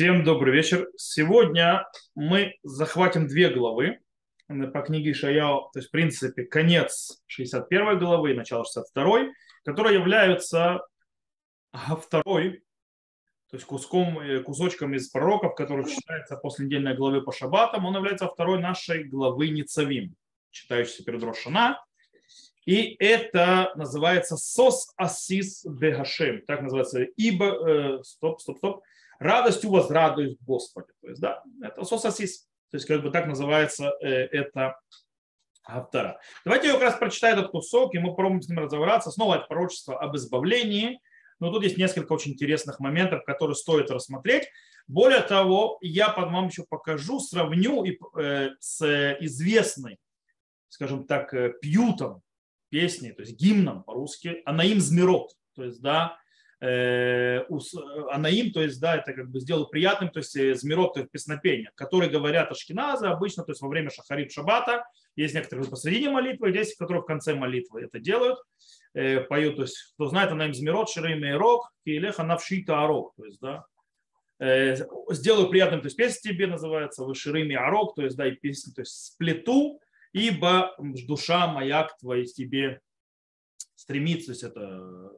Всем добрый вечер. Сегодня мы захватим две главы по книге Ишаяо, то есть, в принципе, конец 61 главы и начало 62, которые являются второй, то есть куском, э, кусочком из пророков, который читается после недельной главы по шаббатам, он является второй нашей главы Ницавим, читающейся перед Рошана. И это называется Сос Асис Бегашем, так называется, ибо, э, стоп, стоп, стоп, радостью возрадуюсь в Господе. То есть, да, это сосасис. То есть, как бы так называется э, это автора. Давайте я как раз прочитаю этот кусок, и мы попробуем с ним разобраться. Снова это пророчество об избавлении. Но тут есть несколько очень интересных моментов, которые стоит рассмотреть. Более того, я вам еще покажу, сравню э, с известной, скажем так, э, пьютом песни, то есть гимном по-русски, Анаим Змирот. То есть, да, анаим, то есть, да, это как бы сделал приятным, то есть э, змирот, то есть песнопения, которые говорят ашкеназы обычно, то есть во время шахарит шабата, есть некоторые посредине молитвы, есть которые в конце молитвы это делают, э, поют, то есть, кто знает, анаим змирот, ширим и рок, киелеха навшита арок, то есть, да, сделаю приятным, то есть песня тебе называется, вы ширим и арок, то есть, да, и песня, то есть сплету, ибо душа моя к твоей тебе стремится, то есть это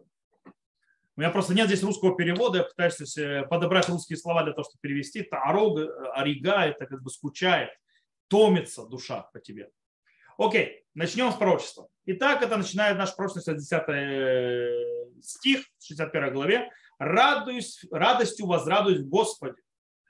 у меня просто нет здесь русского перевода, я пытаюсь э, подобрать русские слова для того, чтобы перевести. Таарог, э, арига, это как бы скучает, томится душа по тебе. Окей, начнем с пророчества. Итак, это начинает наш пророчество 60 э, стих, 61 главе. Радуюсь, радостью возрадуюсь в Господе.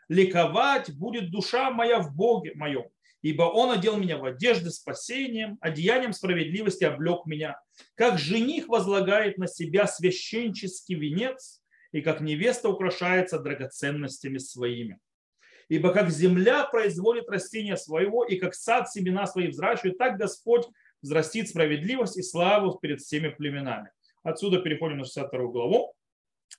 Ликовать будет душа моя в Боге моем ибо он одел меня в одежды спасением, одеянием справедливости облег меня, как жених возлагает на себя священческий венец, и как невеста украшается драгоценностями своими. Ибо как земля производит растение своего, и как сад семена свои взращивает, так Господь взрастит справедливость и славу перед всеми племенами. Отсюда переходим на 62 главу.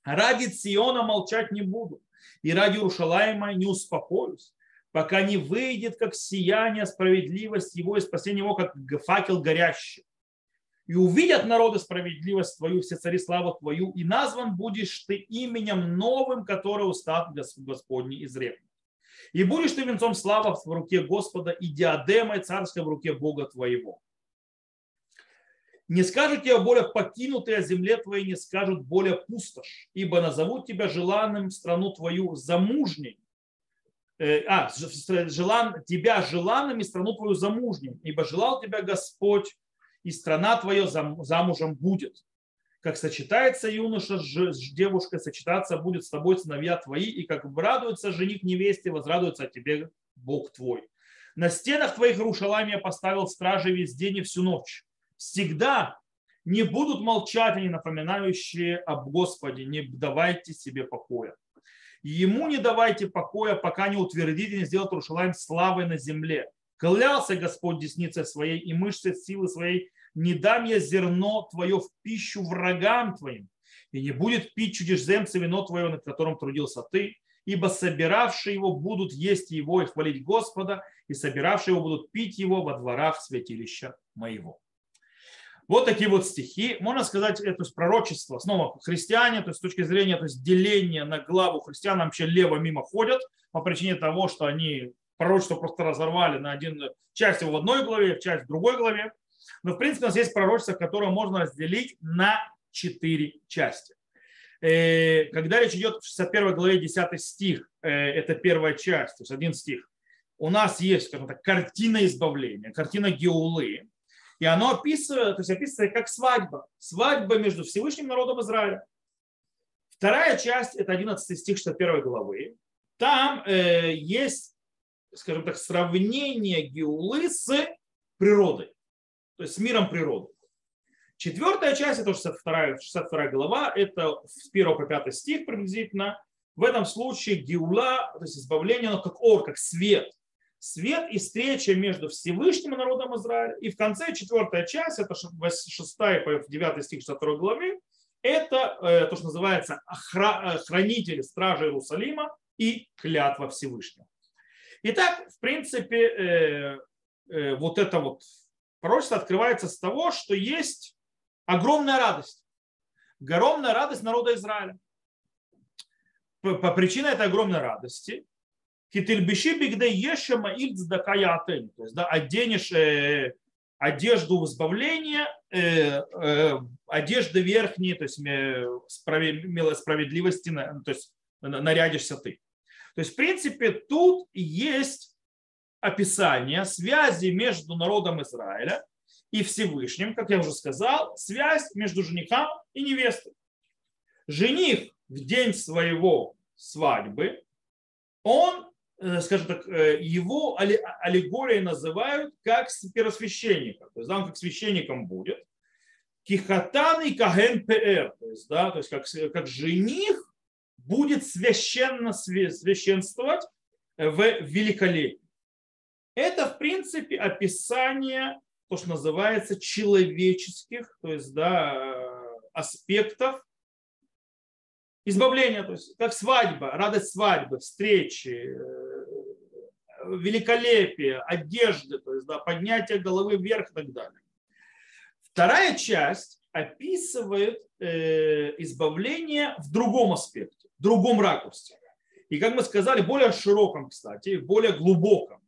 Ради Сиона молчать не буду, и ради Уршалаема не успокоюсь пока не выйдет, как сияние справедливость его и спасение его, как факел горящий. И увидят народы справедливость твою, все цари славу твою, и назван будешь ты именем новым, которое устат Господний изрекнет. И будешь ты венцом славы в руке Господа и диадемой царской в руке Бога твоего. Не скажут тебе более покинутые о земле твоей, не скажут более пустошь, ибо назовут тебя желанным страну твою замужней, а, желан, тебя желанным и страну твою замужним, ибо желал тебя Господь, и страна твоя замужем будет. Как сочетается юноша с девушкой, сочетаться будет с тобой сыновья твои, и как радуется жених невесте, возрадуется тебе Бог твой. На стенах твоих Рушалами я поставил стражи весь день и всю ночь. Всегда не будут молчать они, напоминающие об Господе, не давайте себе покоя. Ему не давайте покоя, пока не утвердите, не сделает Рушалаем славой на земле. Клялся Господь десницей своей и мышцей силы своей, не дам я зерно твое в пищу врагам твоим, и не будет пить чудежземца вино твое, над которым трудился ты, ибо собиравшие его будут есть его и хвалить Господа, и собиравшие его будут пить его во дворах святилища моего. Вот такие вот стихи. Можно сказать, это пророчество. Снова христиане, то есть с точки зрения то есть деления на главу христиан вообще лево мимо ходят по причине того, что они пророчество просто разорвали на один часть его в одной главе, часть в другой главе. Но в принципе у нас есть пророчество, которое можно разделить на четыре части. Э, когда речь идет в 61 главе 10 стих, э, это первая часть, то есть один стих, у нас есть, скажем так, картина избавления, картина Геулы, и оно описывает, то есть описывается как свадьба. Свадьба между Всевышним народом Израиля. Вторая часть, это 11 стих 61 главы. Там э, есть, скажем так, сравнение Геулы с природой, то есть с миром природы. Четвертая часть, это 62, 62 глава, это с 1 по 5 стих приблизительно. В этом случае Геула, то есть избавление, оно как ор, как свет свет и встреча между Всевышним и народом Израиля. И в конце четвертая часть, это 6 по 9 стих 62 главы, это э, то, что называется э, хранители стражи Иерусалима и клятва Всевышнего. Итак, в принципе, э, вот это вот пророчество открывается с того, что есть огромная радость. Огромная радость народа Израиля. по, причине этой огромной радости, Кительбиши бигде еще маиль То есть, да, оденешь э, одежду избавления, э, э, одежды верхние, то есть справедливости, то есть нарядишься ты. То есть, в принципе, тут есть описание связи между народом Израиля и Всевышним, как я уже сказал, связь между женихом и невестой. Жених в день своего свадьбы, он скажем так, э, его аллегорией называют как первосвященника. То есть, он как священником будет. Кихатан и Каген ПР. То есть, да, то есть как, как жених будет священно священствовать в великолепии. Это, в принципе, описание, то, что называется, человеческих, то есть, да, аспектов избавления, то есть как свадьба, радость свадьбы, встречи, великолепие, одежды, то есть да, поднятие головы вверх и так далее. Вторая часть описывает э, избавление в другом аспекте, в другом ракурсе. И, как мы сказали, более широком, кстати, более глубоком.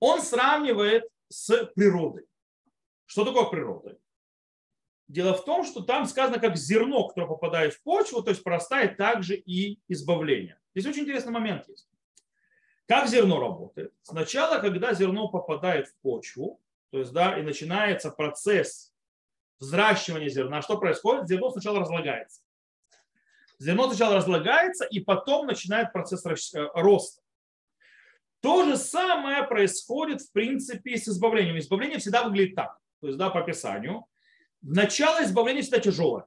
Он сравнивает с природой. Что такое природа? Дело в том, что там сказано, как зерно, которое попадает в почву, то есть простает также и избавление. Здесь очень интересный момент есть. Как зерно работает? Сначала, когда зерно попадает в почву, то есть, да, и начинается процесс взращивания зерна, что происходит? Зерно сначала разлагается. Зерно сначала разлагается, и потом начинает процесс э, роста. То же самое происходит, в принципе, с избавлением. Избавление всегда выглядит так. То есть, да, по описанию. Начало избавления всегда тяжелое.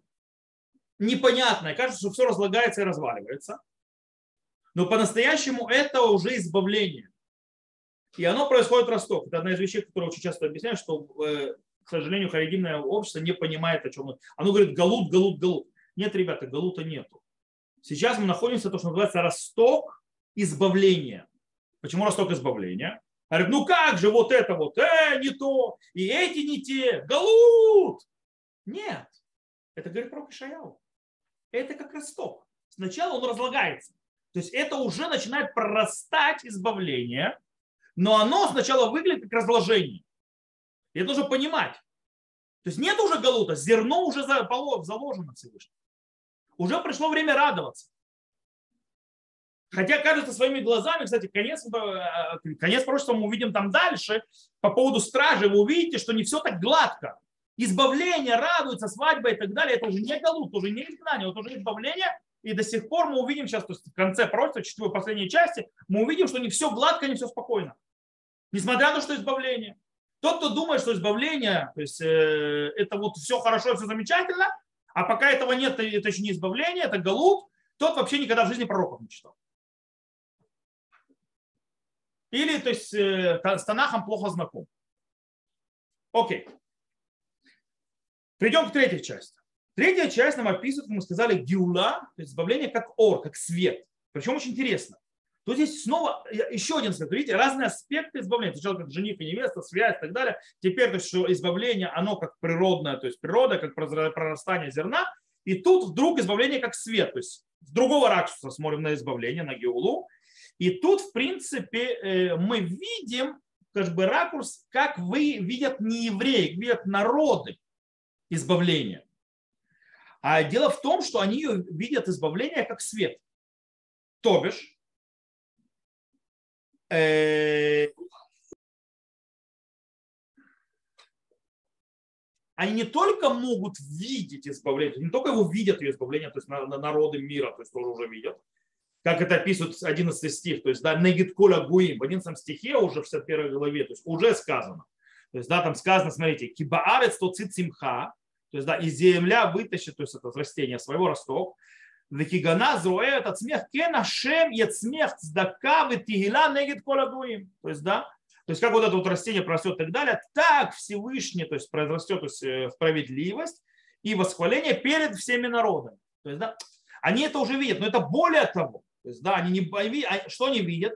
Непонятное. Кажется, что все разлагается и разваливается. Но по-настоящему это уже избавление. И оно происходит росток. Это одна из вещей, которые очень часто объясняют, что, э, к сожалению, харидимное общество не понимает, о чем Оно говорит галут, галут, галут. Нет, ребята, галута нету. Сейчас мы находимся, то, что называется, росток избавления. Почему росток избавления? Говорит, ну как же вот это вот, э, не то, и эти не те, галут. Нет, это говорит про Кишаяу. Это как росток. Сначала он разлагается. То есть это уже начинает прорастать избавление, но оно сначала выглядит как разложение. И это нужно понимать. То есть нет уже галута, зерно уже заложено Всевышним. Уже пришло время радоваться. Хотя кажется своими глазами, кстати, конец, э, конец пророчества мы увидим там дальше. По поводу стражи вы увидите, что не все так гладко. Избавление, радуется, свадьба и так далее. Это уже не галут, это уже не изгнание, это уже избавление и до сих пор мы увидим сейчас, то есть в конце пророчества, четвертой последней части, мы увидим, что не все гладко, не все спокойно. Несмотря на то, что избавление. Тот, кто думает, что избавление, то есть э, это вот все хорошо, все замечательно, а пока этого нет, это еще не избавление, это галут, тот вообще никогда в жизни пророков не читал. Или, то есть, э, с Танахом плохо знаком. Окей. Придем к третьей части. Третья часть нам описывает, как мы сказали, гиула, то есть избавление как ор, как свет. Причем очень интересно. Тут здесь снова еще один аспект. Видите, разные аспекты избавления. Сначала как жених и невеста, связь и так далее. Теперь то есть, что избавление, оно как природное, то есть природа, как прорастание зерна. И тут вдруг избавление как свет. То есть с другого ракурса смотрим на избавление, на геулу. И тут, в принципе, э, мы видим как бы ракурс, как вы видят не евреи, видят народы избавления. А дело в том, что они видят избавление как свет. То бишь, э, они не только могут видеть избавление, не только его видят ее избавление, то есть народы мира, то есть тоже уже видят, как это описывает 11 стих, то есть да, негит коля гуим, в 11 стихе уже в 61 главе, то есть уже сказано. То есть да, там сказано, смотрите, кибаарец то цит то есть, да, и земля вытащит, то есть это растение своего росток. Векигана зроэ этот смех кена шем ет смех цдака тигила негит колагуим. То есть, да, то есть как вот это вот растение прорастет и так далее, так Всевышний, то есть произрастет то есть, э, справедливость и восхваление перед всеми народами. То есть, да, они это уже видят, но это более того. То есть, да, они не, а что они видят?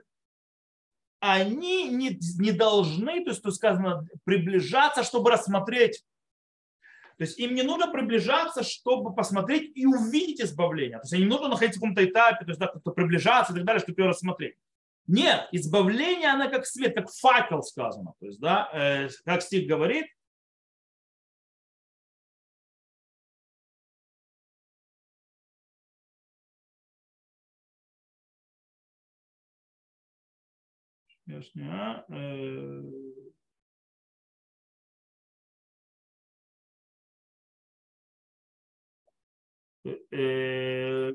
Они не, не должны, то есть тут сказано, приближаться, чтобы рассмотреть То есть им не нужно приближаться, чтобы посмотреть и увидеть избавление. То есть им нужно находиться в каком-то этапе, то есть да, как-то приближаться и так далее, чтобы его рассмотреть. Нет, избавление, оно как свет, как факел сказано. То есть, да, э, как стих говорит, Ясно. Э, э,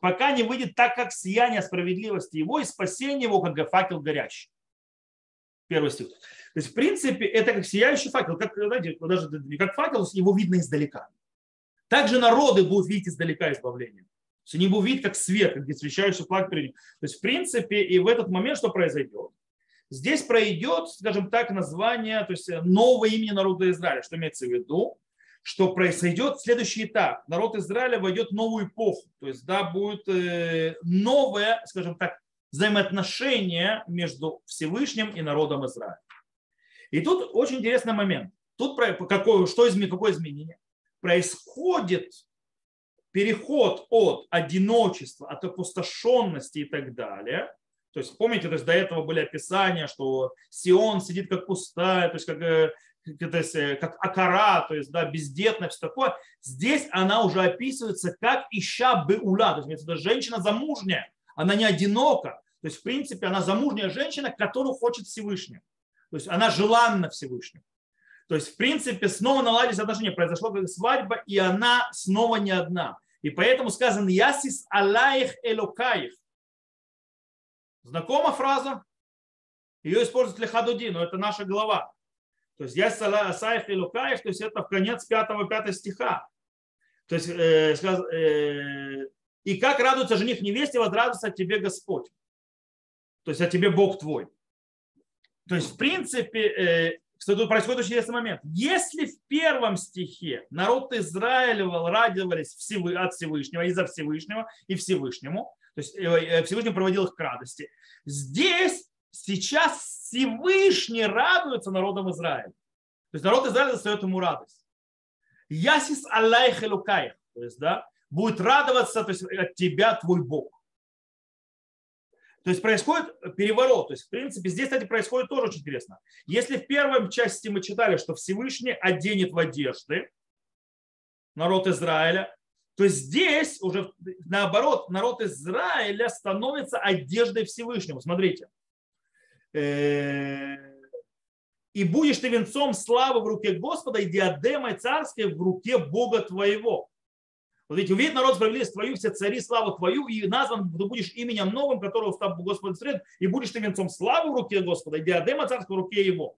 пока не выйдет так, как сияние справедливости его и спасение его, как факел горящий. Первый стих. То есть, в принципе, это как сияющий факел, как, знаете, даже не как факел, его видно издалека. Также народы будут видеть издалека избавление. Есть они видеть как свет, как освещающий флаг перед То есть, в принципе, и в этот момент что произойдет? Здесь пройдет, скажем так, название, то есть новое имя народа Израиля. Что имеется в виду? Что произойдет следующий этап. Народ Израиля войдет в новую эпоху. То есть, да, будет э, новое, скажем так, взаимоотношение между Всевышним и народом Израиля. И тут очень интересный момент. Тут какое, что, какое изменение? Происходит переход от одиночества, от опустошенности и так далее. То есть помните, то есть до этого были описания, что Сион сидит как пустая, то есть как, э, то есть, э, как акара, то есть да, бездетная, все такое. Здесь она уже описывается как ища беула, то есть это женщина замужняя, она не одинока. То есть, в принципе, она замужняя женщина, которую хочет Всевышний. То есть она желанна Всевышнему. То есть, в принципе, снова наладились отношения. Произошла свадьба, и она снова не одна. И поэтому сказано «Ясис алаих элокаих». Знакома фраза? Ее используют для хадуди, но это наша глава. То есть «Ясис алаих элокаих», то есть это в конец 5-5 стиха. То есть, э, э, и как радуется жених невесте, возрадуется от тебе Господь. То есть о тебе Бог твой. То есть, в принципе, э, кстати, происходит очень интересный момент. Если в первом стихе народ Израиля радовались от Всевышнего, из-за Всевышнего и Всевышнему, то есть э, э, Всевышний проводил их к радости, здесь сейчас Всевышний радуется народом Израиля. То есть народ Израиля достает ему радость. Ясис Аллах Элукаих, то есть, да, будет радоваться то есть, от тебя твой Бог. То есть происходит переворот. То есть, в принципе, здесь, кстати, происходит тоже очень интересно. Если в первой части мы читали, что Всевышний оденет в одежды народ Израиля, то здесь уже наоборот народ Израиля становится одеждой Всевышнего. Смотрите. Э, и будешь ты венцом славы в руке Господа и диадемой царской в руке Бога твоего. Вот видите, увидит народ справедливость твою, все цари славу твою, и назван ты будешь именем новым, которого стал Господь сред, и будешь ты венцом славы в руке Господа, и диадема царского в руке его.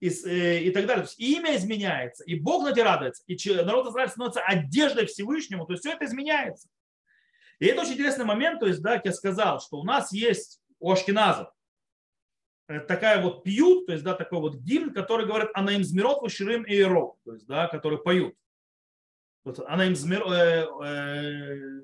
И, э, и так далее. То есть имя изменяется, и Бог на тебя радуется, и народ Израиля становится одеждой Всевышнему, то есть все это изменяется. И это очень интересный момент, то есть, да, я сказал, что у нас есть у Ашкиназов э, такая вот пьют, то есть, да, такой вот гимн, который говорит «Анаим змирот вуширим и то есть, да, который поют. Вот она им змер, э, э,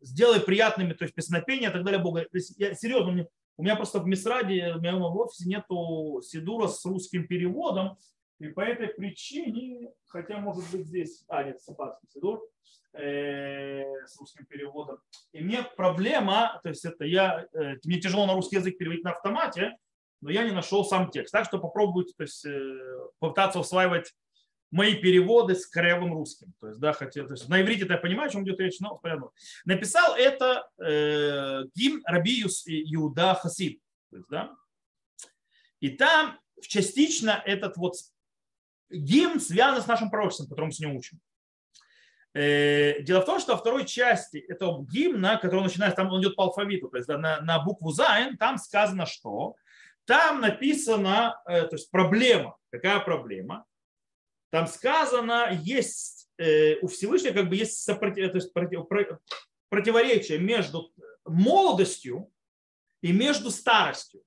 сделай приятными, то есть песнопения и так далее Бога. То есть я серьезно, мне, у меня просто в Мисраде, у меня в офисе нету Сидура с русским переводом, и по этой причине, хотя может быть здесь, а нет, Сапарский Сидур, э, с русским переводом. И мне проблема, то есть это я, э, мне тяжело на русский язык переводить на автомате, но я не нашел сам текст. Так что попробуйте то есть, э, попытаться усваивать мои переводы с кривым русским. То есть, да, хотя, то есть на иврите я понимаю, о чем идет речь, но понятно. Написал это э, гимн Раби Иуда Хасид. То есть, да. И там частично этот вот гимн связан с нашим пророчеством, которым мы сегодня учим. Э, дело в том, что во второй части этого гимна, который начинается, там он идет по алфавиту, то есть на, на букву Зайн, там сказано, что там написано, э, то есть проблема. Какая проблема? Там сказано, есть э, у Всевышнего как бы есть сопротив, есть против, противоречие между молодостью и между старостью.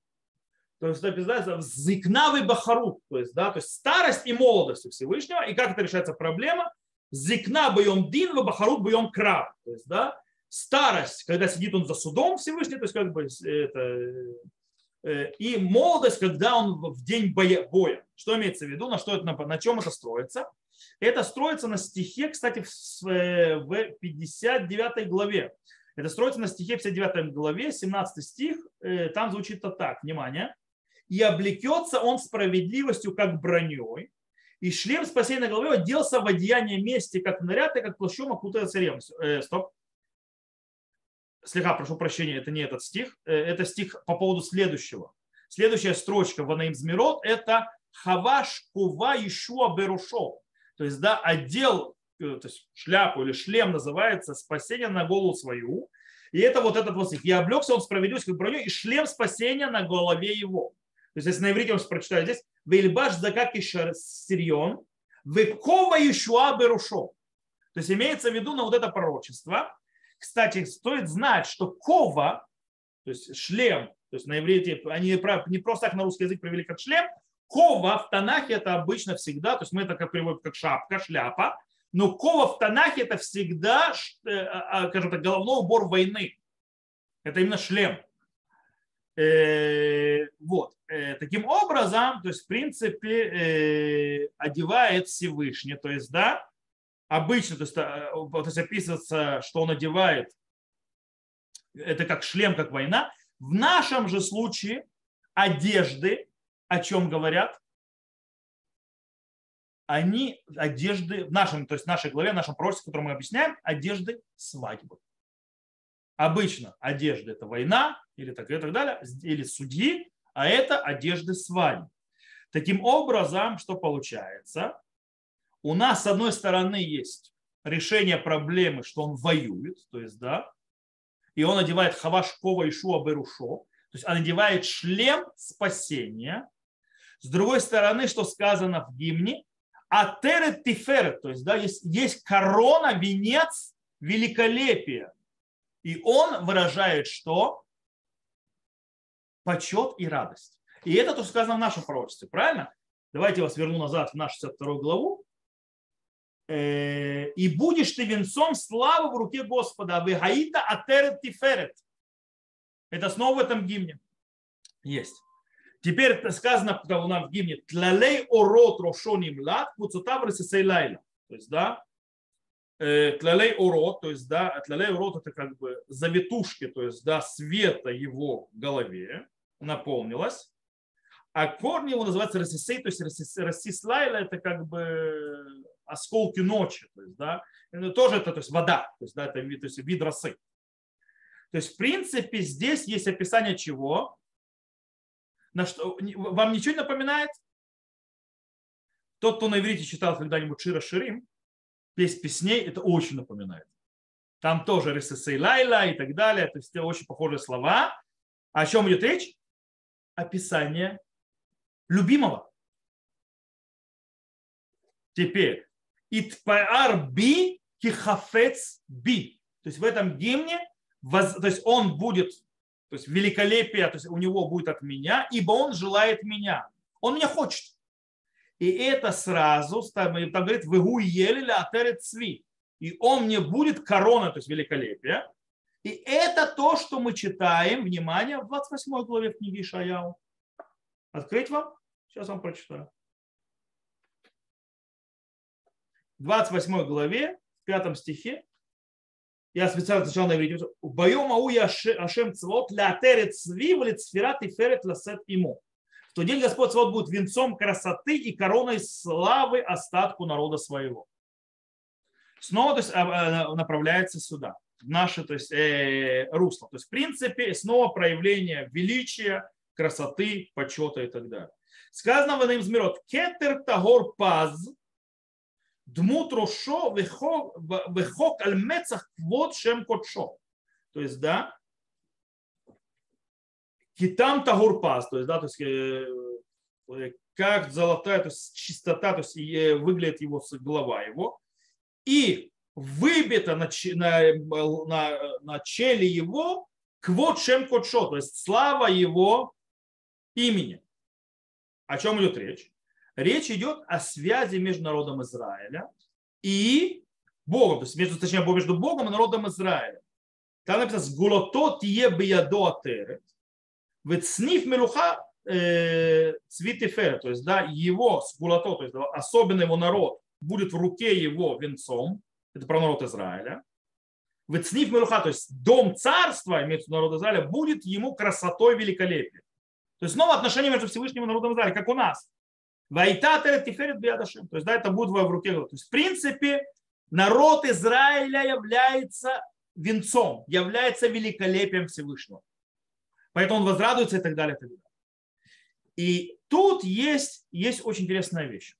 То есть написано зикнавый бахарут, то есть, да, то есть старость и молодость у Всевышнего. И как это решается проблема? Зикна боем дин, бахарут боем крав. То есть, да, старость, когда сидит он за судом Всевышний, то есть как бы это, э, и молодость, когда он в день боя. боя. Что имеется в виду, на, что это, на, чем это строится? Это строится на стихе, кстати, в 59 главе. Это строится на стихе 59 главе, 17 стих. Э, там звучит это так, внимание. «И облекется он справедливостью, как броней, и шлем спасения на голове оделся в одеяние мести, как наряд, и как плащом окутается ревностью». Э, стоп. Слегка прошу прощения, это не этот стих. Э, это стих по поводу следующего. Следующая строчка в Анаим Змирот – это «Хаваш кува Ишуа Берушо». То есть, да, отдел, э, то есть шляпу или шлем называется «Спасение на голову свою». И это вот этот вот стих. «И облегся он справедливость как броню, и шлем спасения на голове его». То есть, если на иврите он прочитает здесь «Вейльбаш закак и сирьон, векова Ишуа Берушо». То есть имеется в виду на вот это пророчество, кстати, стоит знать, что кова, то есть шлем, то есть на иврите, они не просто так на русский язык привели как шлем, кова в Танахе это обычно всегда, то есть мы это как приводим как шапка, шляпа, но кова в Танахе это всегда, э, а, а, скажем так, головной убор войны. Это именно шлем. Э, вот. Э, таким образом, то есть в принципе одевает Всевышний, то есть да, обычно, то есть, э, то есть описывается, что он одевает, это как шлем, как война. В нашем же случае одежды, о чем говорят, они одежды, в нашем, то есть в нашей главе, в нашем пророчестве, которое мы объясняем, одежды свадьбы. Обычно одежда это война или так и так далее, или судьи, а это одежды свадьбы. Таким образом, что получается? У нас с одной стороны есть решение проблемы, что он воюет, то есть, да, и он одевает хавашкова ишуа берушо, то есть он одевает шлем спасения. С другой стороны, что сказано в гимне, атерет тиферет, то есть, да, есть, есть корона, венец великолепия. И он выражает что? Почет и радость. И это то, что сказано в нашем пророчестве, правильно? Давайте я вас верну назад в нашу 62 главу. Э, и будешь ты венцом славы в руке Господа. Вегаита атерет тиферет. Это снова в этом гимне есть. Теперь сказано у нас в гимне Тлалей орот рошони млад куцутав лайла. То есть, да, э, тлалей орот, то есть, да, тлалей орот это как бы завитушки, то есть, да, света его голове наполнилось. А корни его называются рассисей, то есть рассислайла это как бы осколки ночи, то есть, да, тоже это то есть, вода, то есть, да, это вид, то есть, вид росы. То есть, в принципе, здесь есть описание чего? На что, вам ничего не напоминает? Тот, кто на иврите читал когда-нибудь Шира Ширим, песнь песней, это очень напоминает. Там тоже Ресесей Лайла и так далее, то есть очень похожие слова. А о чем идет речь? Описание любимого. Теперь, Итпаар би кихафец би. То есть в этом гимне, то есть он будет, то есть великолепие, то есть у него будет от меня, ибо он желает меня. Он меня хочет. И это сразу, там, там говорит, выгу ели атерет цви. И он мне будет корона, то есть великолепие. И это то, что мы читаем, внимание, в 28 главе книги Ишаяу. Открыть вам? Сейчас вам прочитаю. 28 главе, в 5 стихе, я специально сначала на иврите, «Боем ау я ашем цвот лятерет цви в лицферат и ферет ласет ему». В тот день Господь Цвот будет венцом красоты и короной славы остатку народа своего. Снова то есть, а, а, направляется сюда, в наше то есть, э, русло. То есть, в принципе, снова проявление величия, красоты, почета и так далее. Сказано в Измирот, кетер тагор паз, дмут рошо вехок аль мецах квот шем котшо. То есть, да, китам тагурпас, то есть, да, то есть, э, как золотая, то есть чистота, то есть э, выглядит его голова его, и выбито на, на, на, на челе его квот шем котшо, то есть слава его имени. О чем идет речь? Речь идет о связи между народом Израиля и Богом, то есть между, точнее, между Богом и народом Израиля. Там написано «Сгулото тие биядо атерет». Вецниф мелуха э, цвитифера, то есть да, его сгулото, то есть да, особенно его народ, будет в руке его венцом, это про народ Израиля, Вецниф Мелуха, то есть дом царства, имеется в народ Израиля, будет ему красотой великолепием. То есть снова отношение между Всевышним и народом Израиля, как у нас. Вайта Теферет Биадашим. То есть да, это будет в руке. То есть в принципе народ Израиля является венцом, является великолепием Всевышнего. Поэтому он возрадуется и так далее. И, так далее. и тут есть, есть очень интересная вещь.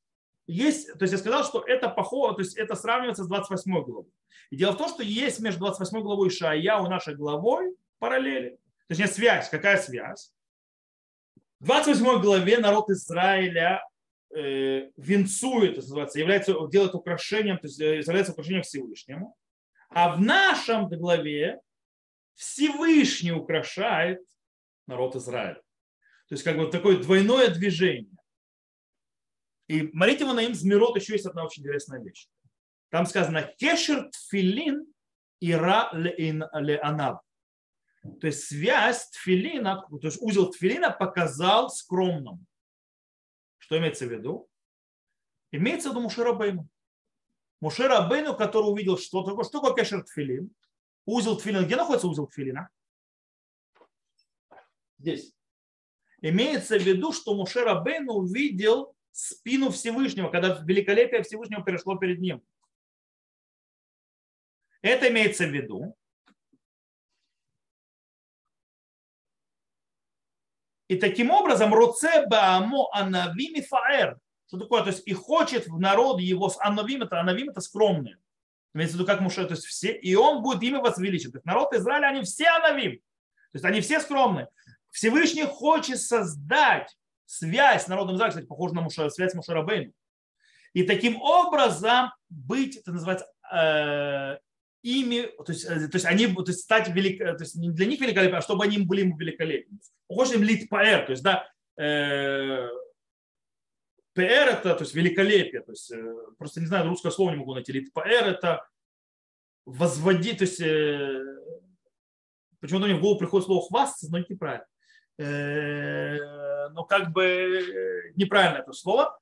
Есть, то есть я сказал, что это похоже, то есть это сравнивается с 28 главой. И дело в том, что есть между 28 главой Шая и нашей главой параллели. Точнее, связь. Какая связь? В 28 главе народ Израиля э, венцует, называется, является, делает украшением, то есть э, является украшением Всевышнему. А в нашем главе Всевышний украшает народ Израиля. То есть как бы такое двойное движение. И смотрите, на им Змирот еще есть одна очень интересная вещь. Там сказано кешер тфилин ира ле анав. То есть связь тфилина, то есть узел тфилина показал скромным. Что имеется в виду? Имеется в виду Мушерабейну. Мушерабейну, который увидел, что такое, что такое кешер тфилин. Узел тфилина. Где находится узел тфилина? Здесь. Имеется в виду, что Мушерабейну увидел спину Всевышнего, когда великолепие Всевышнего перешло перед ним. Это имеется в виду. И таким образом, Роце Баамо Анавим и Фаэр. Что такое? То есть и хочет в народ его с Анавим, это Анавим это скромные. Имеется в виду, как Муше, то есть все, и он будет ими возвеличен. То есть народ Израиля, они все Анавим. То есть они все скромные. Всевышний хочет создать связь с народом Израиля, кстати, похожа на Муше, связь Мушарабейну. И таким образом быть, это называется, э, ими, то есть, э, то есть они есть стать велик, то есть не для них великолепны, а чтобы они были великолепны. Похоже им лит паэр, то есть да, э, ПР это, то есть великолепие, то есть э, просто не знаю, русское слово не могу найти. Лит ПР это возводить, то есть э, почему-то мне в голову приходит слово хвастаться, но неправильно. Э, но как бы э, неправильно это слово.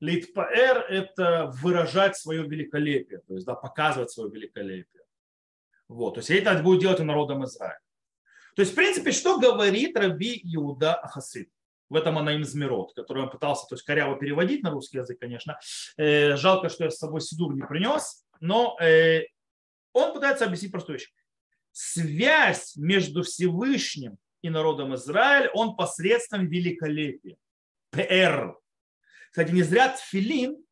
Литпаэр – это выражать свое великолепие, то есть да, показывать свое великолепие. Вот, то есть это будет делать народом Израиля. То есть, в принципе, что говорит Раби Иуда Ахасид? В этом она им змирот, который он пытался то есть, коряво переводить на русский язык, конечно. Э, жалко, что я с собой сидур не принес, но э, он пытается объяснить простую вещь. Связь между Всевышним и народом Израиль, он посредством великолепия. ПР. Кстати, не зря тфилин,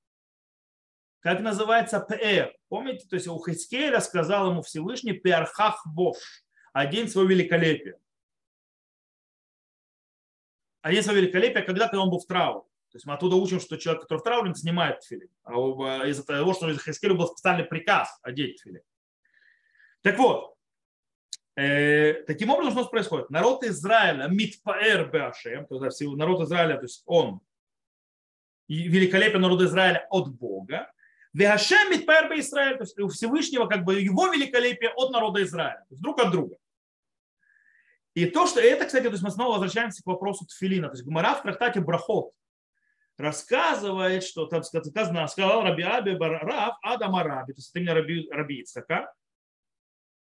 как называется ПР. Помните, то есть у Хискеля сказал ему Всевышний Пиархах Бош, один свое великолепие. Один свое великолепие, когда, когда он был в трауре. То есть мы оттуда учим, что человек, который в трауре, снимает тфилин. А из-за того, что из Хискеля был специальный приказ одеть тфилин. Так вот, Э, таким образом, что происходит? Народ Израиля, митпаэр есть народ Израиля, то есть он великолепен народ Израиля от Бога, Вехашем митпаэр бе Израиль, то есть у Всевышнего как бы его великолепие от народа Израиля, то есть друг от друга. И то, что это, кстати, то есть мы снова возвращаемся к вопросу Тфилина. То есть Гумара в трактате Брахот рассказывает, что там сказано, сказал Раби Аби Рав Адам Араби, то есть это именно Раби, Раби Ицхака,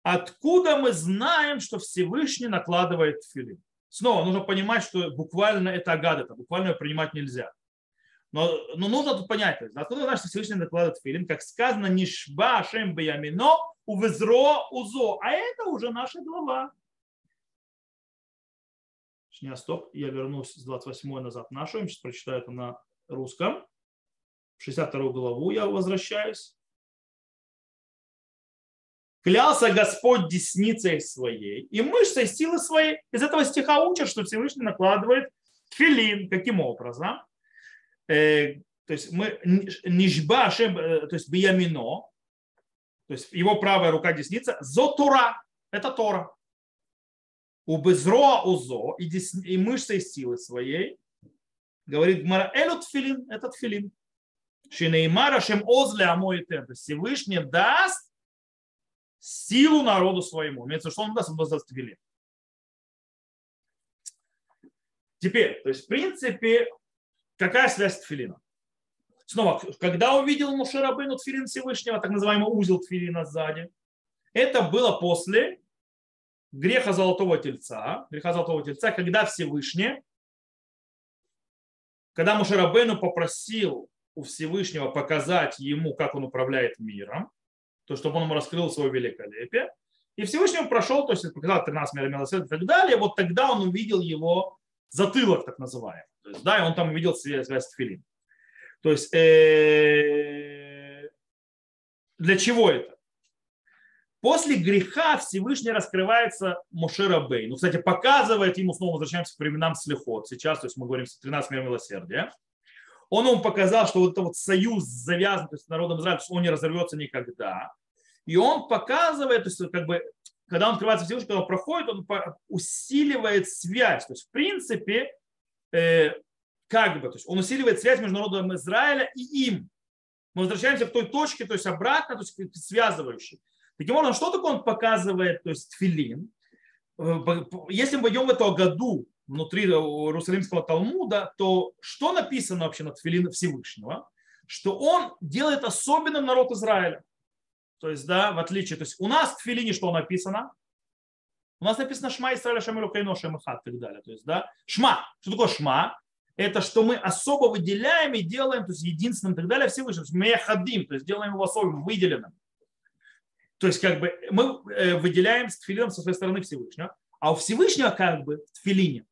Откуда мы знаем, что Всевышний накладывает филин? Снова нужно понимать, что буквально это агадата, буквально ее принимать нельзя. Но, но нужно тут понять, откуда знаешь, Всевышний накладывает филин, как сказано, нишба шем баямино увезро узо. А это уже наша глава. Нет, стоп, я вернусь с 28 назад нашу, сейчас прочитаю это на русском. В 62 главу я возвращаюсь. Клялся Господь десницей своей и мышцей силы своей. Из этого стиха учат, что Всевышний накладывает филин. Каким образом? Э, то есть мы нижба, э, то есть биямино, то есть его правая рука десница, зотура, это Тора. У безроа узо и, десни, и мышцей силы своей, говорит Гмара, элют филин, этот филин. Шинеймара шем озле амоитер. Всевышний даст силу народу своему. Имеется, что он даст, он даст твилин. Теперь, то есть, в принципе, какая связь с тфилином? Снова, когда увидел Мушерабыну тфилин Всевышнего, так называемый узел тфилина сзади, это было после греха золотого тельца, греха золотого тельца, когда Всевышний, когда Мушерабену попросил у Всевышнего показать ему, как он управляет миром, то, чтобы он ему раскрыл свое великолепие, и Всевышний прошел, то есть показал 13 мер милосердия и так далее, вот тогда он увидел его затылок, так называемый. То есть, да, и он там увидел связь, с Тфилин. То есть, э, для чего это? После греха Всевышний раскрывается Мошера Бей. Ну, кстати, показывает ему, снова возвращаемся к временам Слехот. Сейчас, то есть мы говорим 13 мер милосердия. Он ему показал, что вот этот вот союз завязан то есть, с народом Израиля, он не разорвется никогда. И он показывает, то есть как бы когда он открывается Всевышний, когда он проходит, он усиливает связь. То есть, в принципе, как бы, то есть он усиливает связь между народом Израиля и им. Мы возвращаемся к той точке, то есть обратно, то есть связывающей. Таким образом, что такое он показывает, то есть филин? Э, если мы пойдем в эту году внутри Иерусалимского Талмуда, то что написано вообще над филин Всевышнего? Что он делает особенным народ Израиля. То есть, да, в отличие, то есть у нас в Тфилине что написано? У нас написано Шма Исраиля Шамилу Кайно Шамахат и так далее. То есть, да, Шма. Что такое Шма? Это что мы особо выделяем и делаем, то есть единственным и так далее, Всевышним. То есть мы ходим, то есть делаем его особым, выделенным. То есть как бы мы э, выделяем с тфилином со своей стороны Всевышнего, а у Всевышнего как бы в тфилине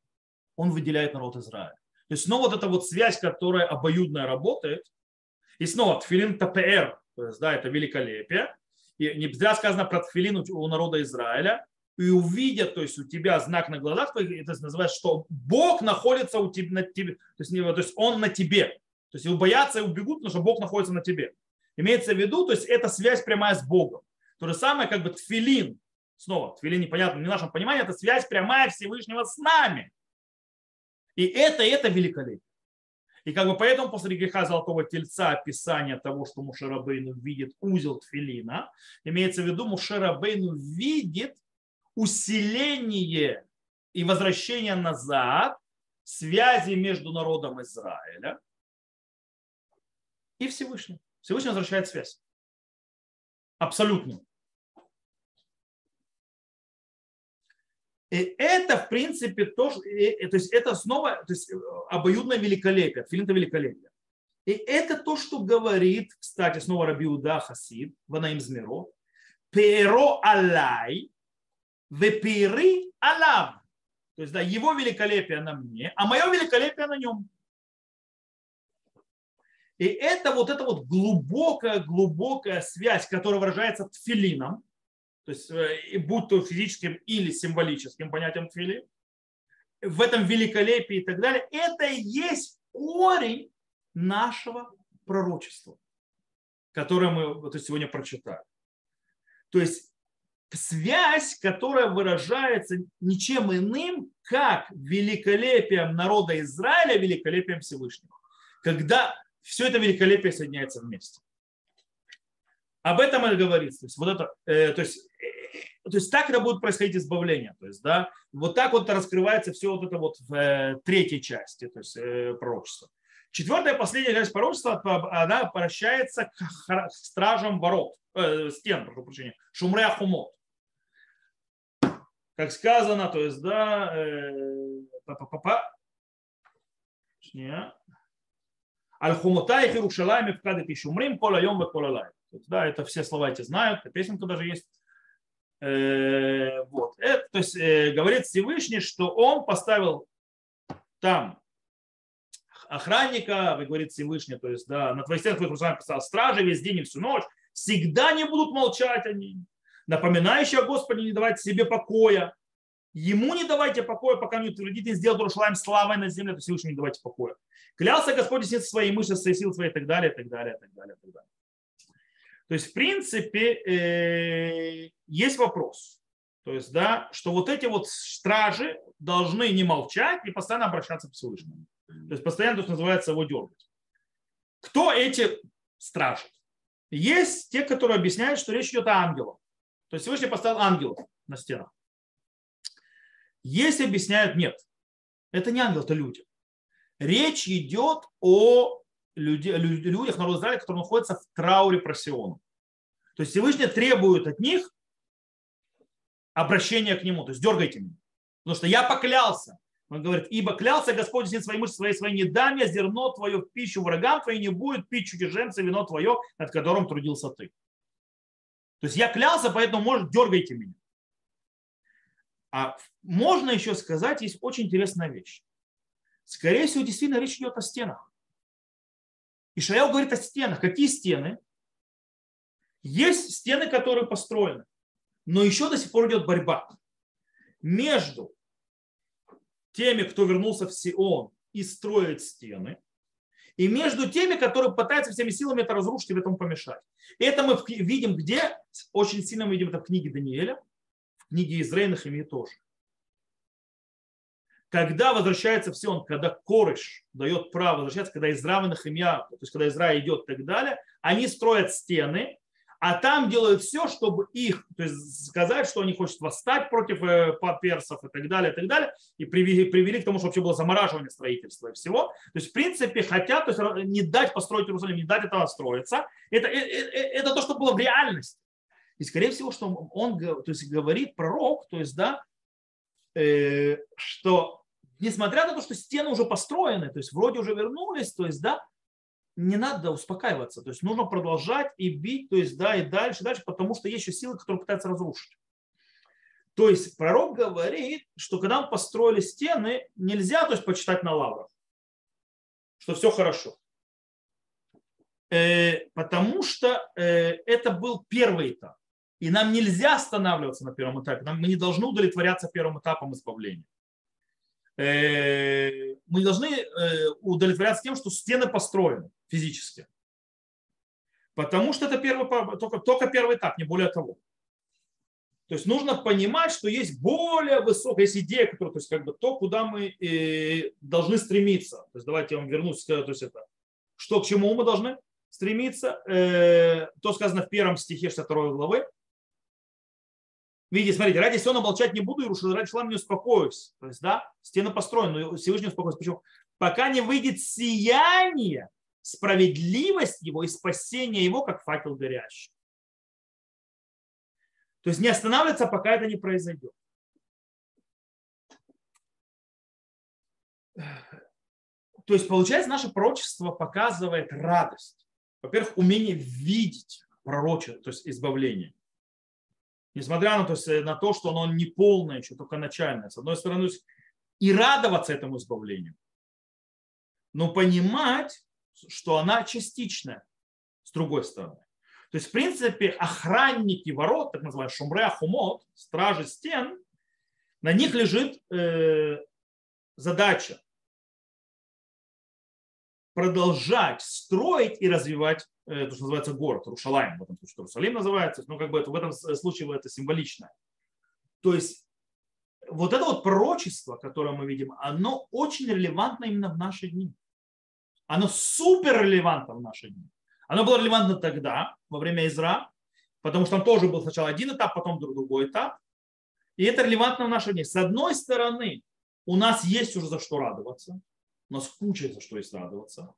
он выделяет народ Израиля. То есть снова вот эта вот связь, которая обоюдная работает, и снова тфилин ТПР, то есть, да, это великолепие. И не зря сказано про тфилин у народа Израиля. И увидят, то есть у тебя знак на глазах, это называется, что Бог находится у тебя, на тебе, то есть, то есть он на тебе. То есть его боятся и убегут, потому что Бог находится на тебе. Имеется в виду, то есть это связь прямая с Богом. То же самое, как бы тфилин. Снова, тфилин непонятно, не в нашем понимании, это связь прямая Всевышнего с нами. И это, это великолепие. И как бы поэтому после греха Золотого Тельца описание того, что Мушерабейну видит узел Тфилина, имеется в виду Мушерабейну видит усиление и возвращение назад связи между народом Израиля и Всевышним. Всевышний возвращает связь. Абсолютно. И это, в принципе, тоже, то есть это снова то есть, э, обоюдное великолепие, филин это великолепие. И это то, что говорит, кстати, снова Рабиуда Хасид, Ванаим Змиро, перо алай, вепири алав. То есть, да, его великолепие на мне, а мое великолепие на нем. И это вот эта вот глубокая, глубокая связь, которая выражается тфилином, то есть э, будь то физическим или символическим понятием тфили, в этом великолепии и так далее, это и есть корень нашего пророчества, которое мы вот сегодня прочитали. То есть связь, которая выражается ничем иным, как великолепием народа Израиля, великолепием Всевышнего. Когда все это великолепие соединяется вместе. Об этом и говорится. То есть, вот это, э, то, есть, э, то есть так это будет происходить избавление. То есть, да, вот так вот раскрывается все вот это вот в э, третьей части, то есть э, пророчества. Четвертая, последняя часть пророчества, она обращается к стражам ворот, э, стен, прошу прощения, шумре ахумот. Как сказано, то есть, да, э, па-па-па-па, Аль-Хумута и Хирушалайми в кадет и шумрим, кола йом кола да, это все слова эти знают, песенка даже есть. Э, вот. Это, то есть э, говорит Всевышний, что он поставил там охранника, вы говорит Всевышний, то есть да, на твоих стенах твоих поставил стражи весь день и всю ночь, всегда не будут молчать они, напоминающие о Господе не давайте себе покоя, Ему не давайте покоя, пока не утвердите и сделает Рушалаем славой на земле, то Всевышний не давайте покоя. Клялся Господь снится своей мышцы, своей силы своей и так далее, и так далее, и так далее, и так далее. То есть, в принципе, э, есть вопрос. То есть, да, что вот эти вот стражи должны не молчать и постоянно обращаться к Всевышнему. То есть, постоянно, то есть, называется, его дергать. Кто эти стражи? Есть те, которые объясняют, что речь идет о ангелах. То есть Всевышний поставил ангелов на стенах. Если объясняют, нет, это не ангел, это люди. Речь идет о людях народа Израиля, которые находятся в трауре про Сиону. То есть Всевышний требует от них обращения к нему, то есть дергайте меня. Потому что я поклялся. Он говорит, ибо клялся Господь всем своим мышцам своей, своей не дам я зерно твое в пищу врагам твоим, не будет пить чужеземца вино твое, над которым трудился ты. То есть я клялся, поэтому, может, дергайте меня. А можно еще сказать, есть очень интересная вещь. Скорее всего, действительно речь идет о стенах. Ишаял говорит о стенах. Какие стены? Есть стены, которые построены, но еще до сих пор идет борьба между теми, кто вернулся в Сион и строит стены, и между теми, которые пытаются всеми силами это разрушить и в этом помешать. И это мы видим где? Очень сильно мы видим это в книге Даниэля, в книге Израиля Химии тоже. Когда возвращается в Сион, когда Корыш дает право возвращаться, когда Изра и Нахимия, то есть когда Изра идет и так далее, они строят стены, а там делают все, чтобы их, то есть сказать, что они хотят восстать против э, персов и так далее, и так далее, и привели, привели к тому, что вообще было замораживание строительства и всего. То есть, в принципе, хотят то есть, не дать построить Иерусалим, не дать этого строиться. Это, это, э, это то, что было в реальности. И, скорее всего, что он то есть, говорит, пророк, то есть, да, э, что несмотря на то, что стены уже построены, то есть вроде уже вернулись, то есть, да, не надо успокаиваться. То есть нужно продолжать и бить, то есть да, и дальше, дальше, потому что есть еще силы, которые пытаются разрушить. То есть пророк говорит, что когда мы построили стены, нельзя то есть, почитать на лаврах, что все хорошо. Э, потому что э, это был первый этап. И нам нельзя останавливаться на первом этапе. Нам, мы не должны удовлетворяться первым этапом избавления. Э, мы должны э, удовлетворяться тем, что стены построены физически. Потому что это первый, только, только первый этап, не более того. То есть нужно понимать, что есть более высокая, есть идея, которая, то есть как бы то, куда мы э, должны стремиться. То есть давайте я вам вернусь, то есть это, что к чему мы должны стремиться. то сказано в первом стихе 62 главы. Видите, смотрите, ради Сиона молчать не буду, и ради Шлам не успокоюсь. То есть, да, стены построены, но Всевышний успокоится. Почему? Пока не выйдет сияние, справедливость его и спасение его, как факел горящий. То есть не останавливаться, пока это не произойдет. То есть, получается, наше пророчество показывает радость. Во-первых, умение видеть пророчество, то есть избавление несмотря на то, на то, что оно не полное, еще только начальное. С одной стороны, и радоваться этому избавлению, но понимать, что она частичная, с другой стороны. То есть, в принципе, охранники ворот, так называемые шумре ахумот, стражи стен, на них лежит э, задача продолжать строить и развивать Э, то, что называется город, Рушалаем, в этом случае Иерусалим называется, но как бы это, в этом случае это символично. То есть вот это вот пророчество, которое мы видим, оно очень релевантно именно в наши дни. Оно супер релевантно в наши дни. Оно было релевантно тогда, во время Изра, потому что там тоже был сначала один этап, потом другой этап. И это релевантно в наши дни. С одной стороны, у нас есть уже за что радоваться, у нас куча за что есть радоваться.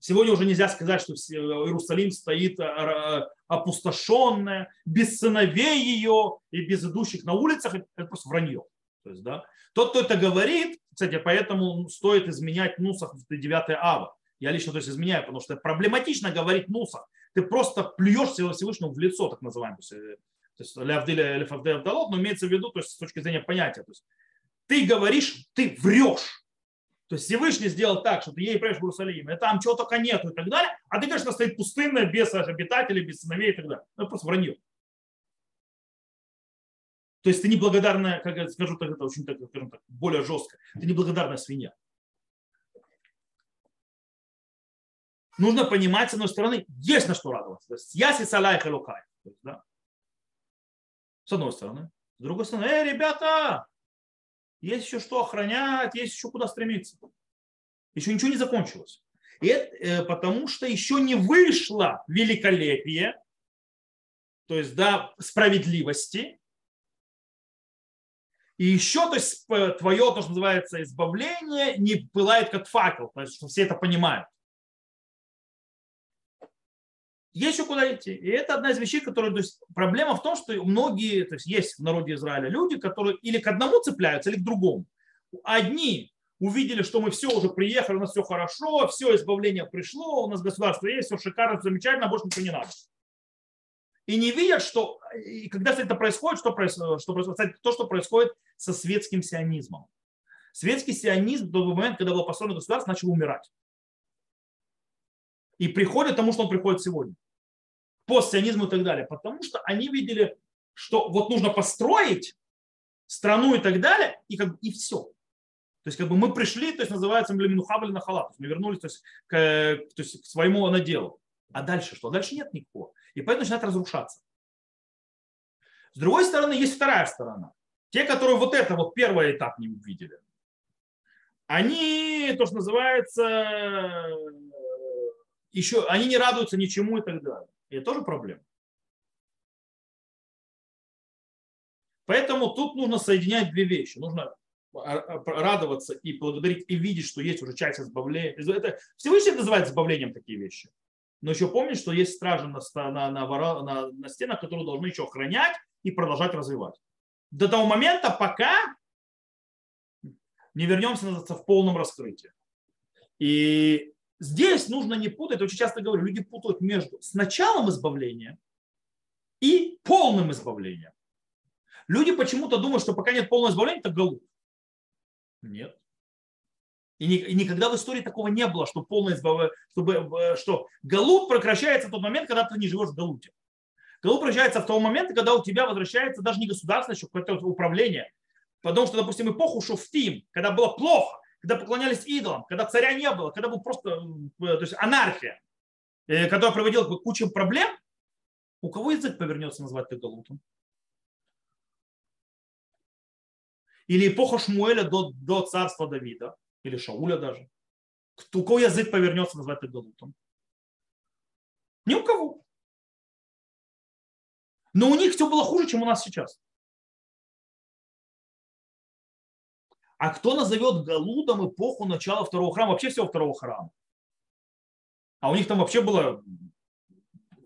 Сегодня уже нельзя сказать, что Иерусалим стоит э, опустошенная, без сыновей ее и без идущих на улицах. Это просто вранье. То есть, да, тот, кто это говорит, кстати, поэтому стоит изменять Нусах в 9 ава. Я лично то есть, изменяю, потому что проблематично говорить Нусах. Ты просто плюешь Всевышнему в лицо, так называемое. То есть, Лявдиля Авдалот, но имеется в виду, то есть, с точки зрения понятия. То есть, ты говоришь, ты врешь. То есть Всевышний сделал так, что ты ей прешь в Иерусалим, и там чего только нету и так далее, а ты что стоит пустынная, без обитателей, без сыновей и так далее. Ну, просто вранье. То есть ты неблагодарная, как я скажу так, это очень так, скажем так, более жестко, ты неблагодарная свинья. Нужно понимать, с одной стороны, есть на что радоваться. То есть я сисалай халукай. Да? С одной стороны. С другой стороны, эй, ребята, есть еще что охранять, есть еще куда стремиться. Еще ничего не закончилось. И это, э, потому что еще не вышло великолепие, то есть да, справедливости. И еще, то есть твое, то, что называется, избавление не пылает как факел, то есть что все это понимают. Есть еще куда идти. И это одна из вещей, которые... То есть проблема в том, что многие, то есть есть в народе Израиля люди, которые или к одному цепляются, или к другому. Одни увидели, что мы все уже приехали, у нас все хорошо, все избавление пришло, у нас государство есть, все шикарно, замечательно, больше ничего не надо. И не видят, что и когда это происходит, что происходит, что происходит, то, что происходит со светским сионизмом. Светский сионизм в тот момент, когда было построено государство, начал умирать. И приходит тому, что он приходит сегодня. Постсионизму и так далее. Потому что они видели, что вот нужно построить страну и так далее, и, как, и все. То есть как бы мы пришли, то есть называется Млеминухабль на халат. Мы вернулись то есть, к, то есть, к своему наделу. А дальше что? Дальше нет никакого. И поэтому начинает разрушаться. С другой стороны, есть вторая сторона. Те, которые вот это вот первый этап не увидели. Они, то, что называется, еще, они не радуются ничему и так далее. И это тоже проблема. Поэтому тут нужно соединять две вещи. Нужно радоваться и благодарить, и видеть, что есть уже часть избавления. Это, Всевышний называет избавлением такие вещи. Но еще помнить, что есть стражи на, на, на, на, на стенах, которые должны еще охранять и продолжать развивать. До того момента, пока не вернемся в полном раскрытии. И здесь нужно не путать, очень часто говорю, люди путают между с началом избавления и полным избавлением. Люди почему-то думают, что пока нет полного избавления, это голубь. Нет. И, никогда в истории такого не было, что полное избавление, чтобы, э, что галут прекращается в тот момент, когда ты не живешь в галуте. Галут прекращается в тот момент, когда у тебя возвращается даже не государство, еще какое-то управление. Потому что, допустим, эпоху Шуфтим, когда было плохо, когда поклонялись идолам, когда царя не было, когда был просто э, то есть анархия, э, которая приводила к куче проблем, у кого язык повернется назвать это галутом? Или эпоха Шмуэля до, до царства Давида, или Шауля даже. У кого язык повернется назвать это галутом? Ни у кого. Но у них все было хуже, чем у нас сейчас. А кто назовет Галудом эпоху начала второго храма, вообще всего второго храма? А у них там вообще было,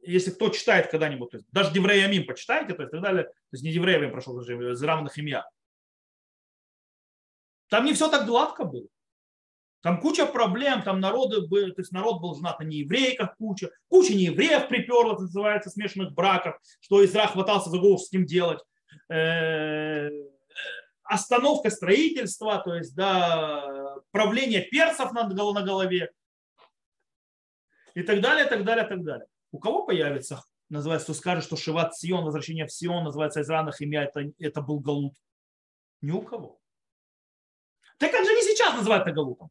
если кто читает когда-нибудь, то есть даже Деврея Амим почитайте, то есть, так далее, то есть не Деврея Амим прошел, Зрам Нахимья, там не все так гладко было. Там куча проблем, там народы были, то есть народ был женат на нееврейках куча, куча неевреев приперла, называется, смешанных браков, что Израиль хватался за голову с ним делать. Э, остановка строительства, то есть да, правление персов на голове и так далее, так далее, так далее. У кого появится, называется, кто скажет, что Шиват Сион, возвращение в Сион, называется из ранних имя, это, это был Галут? Ни у кого. Так как же не сейчас называют это Галутом?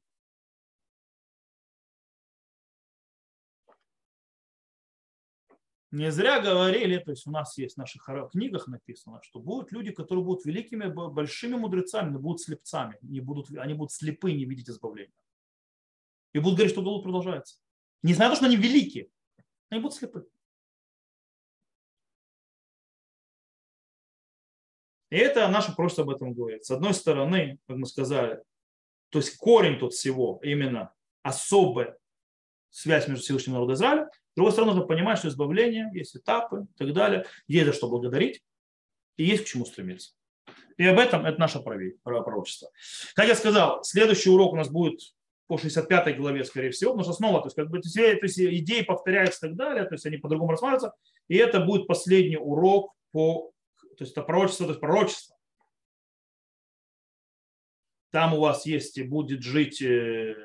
Не зря говорили, то есть у нас есть в наших книгах написано, что будут люди, которые будут великими, большими мудрецами, но будут слепцами, не будут, они будут слепы, не видеть избавления. И будут говорить, что Галут продолжается. Не знаю, что они великие, они будут слепы. И это наше просто об этом говорит. С одной стороны, как мы сказали, то есть корень тут всего именно особая связь между Всевышним народом Израиля. С другой стороны, нужно понимать, что избавление, есть этапы и так далее. Есть за что благодарить и есть к чему стремиться. И об этом это наше пророчество. Как я сказал, следующий урок у нас будет по 65 главе, скорее всего, потому что снова, то есть, как бы, то есть идеи повторяются и так далее, то есть они по-другому рассматриваются, и это будет последний урок по то есть это пророчество, то есть пророчество. Там у вас есть и будет жить э,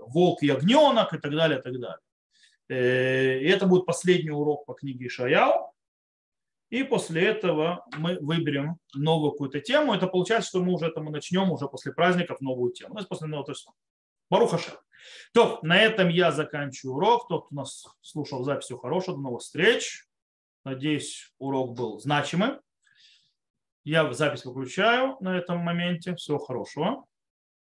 волк и огненок и так далее, и так далее. Э, и это будет последний урок по книге Ишаяу. И после этого мы выберем новую какую-то тему. Это получается, что мы уже мы начнем уже после праздников новую тему. То есть после ну, то есть Барухаша. То, на этом я заканчиваю урок. Тот, кто нас слушал запись, всего хорошего. До новых встреч. Надеюсь, урок был значимым. Я запись выключаю на этом моменте. Всего хорошего.